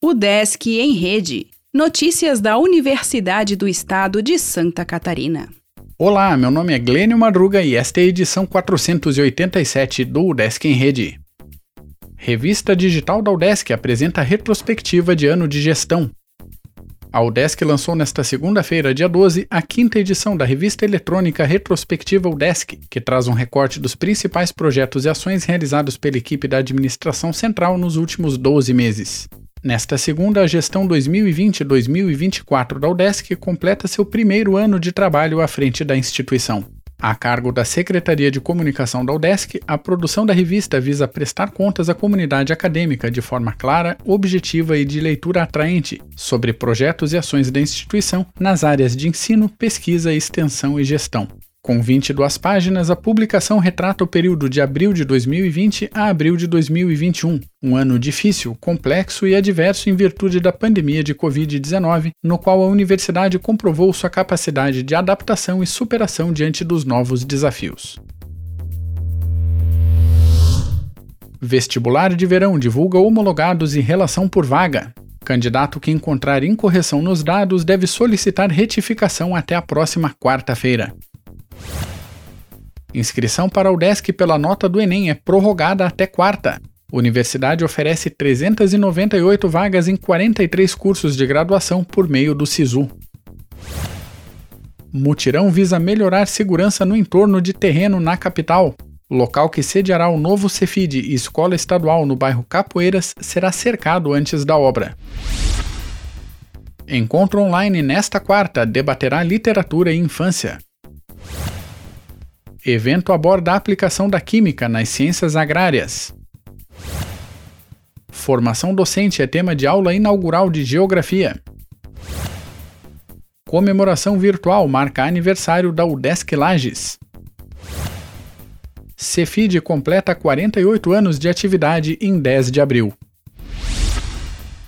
O Desk em Rede. Notícias da Universidade do Estado de Santa Catarina. Olá, meu nome é Glênio Madruga e esta é a edição 487 do UDESC em Rede. Revista digital da UDESC apresenta retrospectiva de ano de gestão. A UDESC lançou nesta segunda-feira, dia 12, a quinta edição da revista eletrônica Retrospectiva UDESC, que traz um recorte dos principais projetos e ações realizados pela equipe da administração central nos últimos 12 meses. Nesta segunda, a gestão 2020-2024 da UDESC completa seu primeiro ano de trabalho à frente da instituição. A cargo da Secretaria de Comunicação da UDESC, a produção da revista visa prestar contas à comunidade acadêmica de forma clara, objetiva e de leitura atraente sobre projetos e ações da instituição nas áreas de ensino, pesquisa, extensão e gestão. Com 22 páginas, a publicação retrata o período de abril de 2020 a abril de 2021, um ano difícil, complexo e adverso em virtude da pandemia de Covid-19, no qual a universidade comprovou sua capacidade de adaptação e superação diante dos novos desafios. Vestibular de Verão divulga homologados e relação por vaga. Candidato que encontrar incorreção nos dados deve solicitar retificação até a próxima quarta-feira. Inscrição para o UDESC pela nota do Enem é prorrogada até quarta. Universidade oferece 398 vagas em 43 cursos de graduação por meio do SISU. Mutirão visa melhorar segurança no entorno de terreno na capital. Local que sediará o novo Cefid e escola estadual no bairro Capoeiras será cercado antes da obra. Encontro online nesta quarta debaterá literatura e infância. Evento aborda a aplicação da química nas ciências agrárias. Formação docente é tema de aula inaugural de Geografia. Comemoração virtual marca aniversário da UDESC Lages. Cefid completa 48 anos de atividade em 10 de abril.